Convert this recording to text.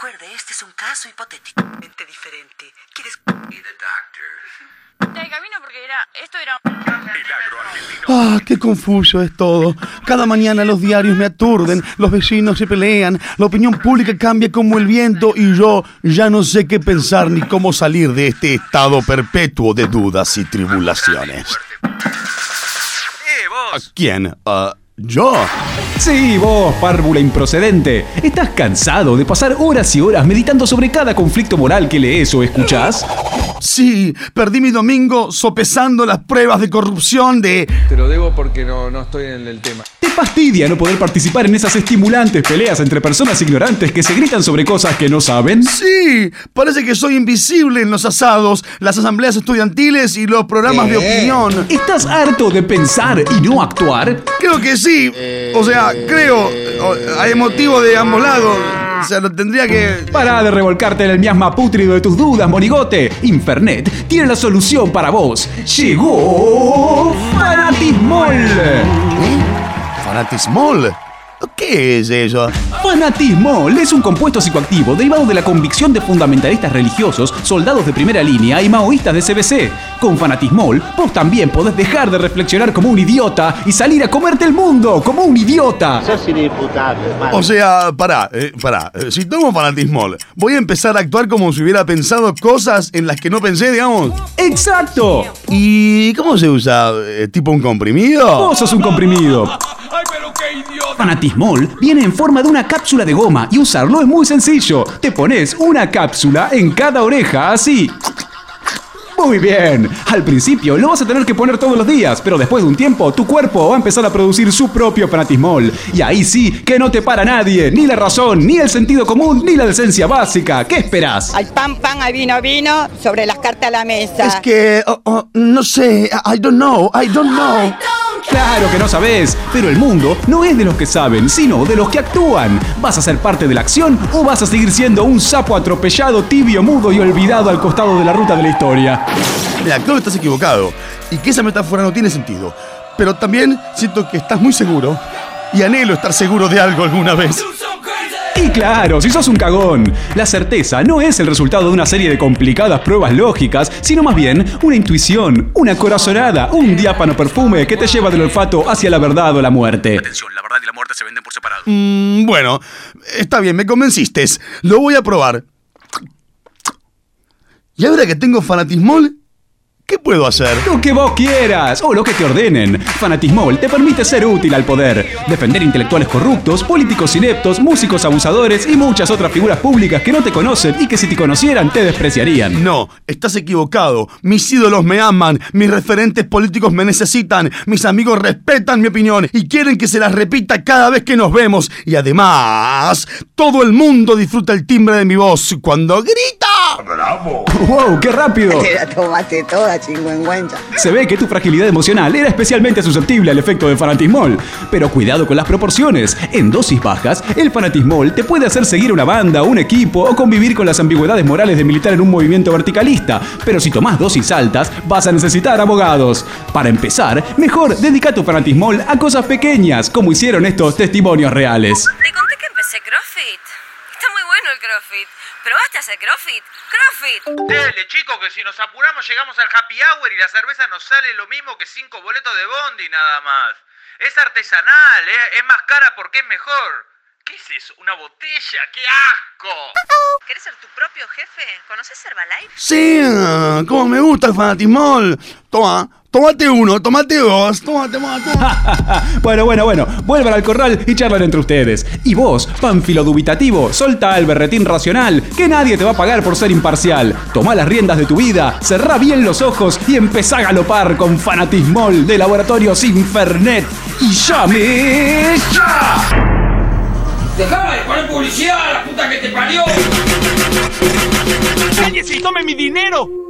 Recuerde, este es un caso hipotético. diferente. ¿Quieres...? Del camino porque era. Esto era. Ah, qué confuso es todo. Cada mañana los diarios me aturden, los vecinos se pelean, la opinión pública cambia como el viento y yo ya no sé qué pensar ni cómo salir de este estado perpetuo de dudas y tribulaciones. ¡Eh, vos! ¿Quién? Ah, ¿Yo? Sí, vos, párvula improcedente. ¿Estás cansado de pasar horas y horas meditando sobre cada conflicto moral que lees o escuchás? Sí, perdí mi domingo sopesando las pruebas de corrupción de... Te lo debo porque no, no estoy en el tema. ¿Te fastidia no poder participar en esas estimulantes peleas entre personas ignorantes que se gritan sobre cosas que no saben? Sí, parece que soy invisible en los asados, las asambleas estudiantiles y los programas de opinión. ¿Estás harto de pensar y no actuar? Creo que sí. O sea, creo. Hay motivo de ambos lados. O sea, lo tendría que. Para de revolcarte en el miasma pútrido de tus dudas, monigote. Infernet tiene la solución para vos. Llegó Fanatismol. ¿Fanatismol? ¿Qué es eso? Fanatismol es un compuesto psicoactivo derivado de la convicción de fundamentalistas religiosos, soldados de primera línea y maoístas de CBC. Con Fanatismol, vos también podés dejar de reflexionar como un idiota y salir a comerte el mundo como un idiota. O sea, pará, eh, pará. Eh, Si tomo fanatismol, voy a empezar a actuar como si hubiera pensado cosas en las que no pensé, digamos. ¡Exacto! ¿Y cómo se usa? Eh, ¿Tipo un comprimido? Vos sos un comprimido. Fanatismol viene en forma de una cápsula de goma y usarlo es muy sencillo. Te pones una cápsula en cada oreja, así. Muy bien. Al principio lo vas a tener que poner todos los días, pero después de un tiempo tu cuerpo va a empezar a producir su propio fanatismol. Y ahí sí que no te para nadie, ni la razón, ni el sentido común, ni la decencia básica. ¿Qué esperás? Al pan, pan, al vino, vino, sobre las cartas a la mesa. Es que, oh, oh, no sé, I don't know, I don't know. Claro que no sabes, pero el mundo no es de los que saben, sino de los que actúan. ¿Vas a ser parte de la acción o vas a seguir siendo un sapo atropellado, tibio, mudo y olvidado al costado de la ruta de la historia? Mira, que estás equivocado y que esa metáfora no tiene sentido. Pero también siento que estás muy seguro y anhelo estar seguro de algo alguna vez. Y claro, si sos un cagón, la certeza no es el resultado de una serie de complicadas pruebas lógicas, sino más bien una intuición, una corazonada, un diápano perfume que te lleva del olfato hacia la verdad o la muerte. Atención, la verdad y la muerte se venden por separado. Mm, bueno, está bien, me convenciste. Lo voy a probar. Y ahora que tengo fanatismol, ¿qué puedo hacer? Lo que vos quieras o lo que te ordenen. Fanatismol te permite ser útil al poder, defender intelectuales corruptos, políticos ineptos, músicos abusadores y muchas otras figuras públicas que no te conocen y que si te conocieran te despreciarían. No, estás equivocado. Mis ídolos me aman, mis referentes políticos me necesitan, mis amigos respetan mi opinión y quieren que se las repita cada vez que nos vemos. Y además, todo el mundo disfruta el timbre de mi voz cuando grita. ¡Wow! ¡Qué rápido! Te la tomaste toda, chingüengüencha. Se ve que tu fragilidad emocional era especialmente susceptible al efecto de fanatismol. Pero cuidado con las proporciones. En dosis bajas, el fanatismol te puede hacer seguir una banda, un equipo o convivir con las ambigüedades morales de militar en un movimiento verticalista. Pero si tomás dosis altas, vas a necesitar abogados. Para empezar, mejor dedica tu fanatismol a cosas pequeñas, como hicieron estos testimonios reales. Te conté que empecé CrossFit. Bueno el CrossFit. ¿Probaste a hacer CrossFit? ¡CrossFit! Dele, chicos, que si nos apuramos llegamos al happy hour y la cerveza nos sale lo mismo que cinco boletos de Bondi nada más. Es artesanal, ¿eh? es más cara porque es mejor. ¿Qué es eso? ¿Una botella? ¡Qué asco! ¿Querés ser tu propio jefe? ¿Conoces Herbalife? Sí, como me gusta el fanatismol. Toma, tomate uno, tomate dos, toma, toma, toma. bueno, bueno, bueno, vuelvan al corral y charlan entre ustedes. Y vos, pánfilo dubitativo, solta el berretín racional, que nadie te va a pagar por ser imparcial. Tomá las riendas de tu vida, cerrá bien los ojos y empezá a galopar con fanatismol de Laboratorios Infernet. Y llame ya. ¡Dejame de poner publicidad, la puta que te parió! ¡Cállese y tome mi dinero!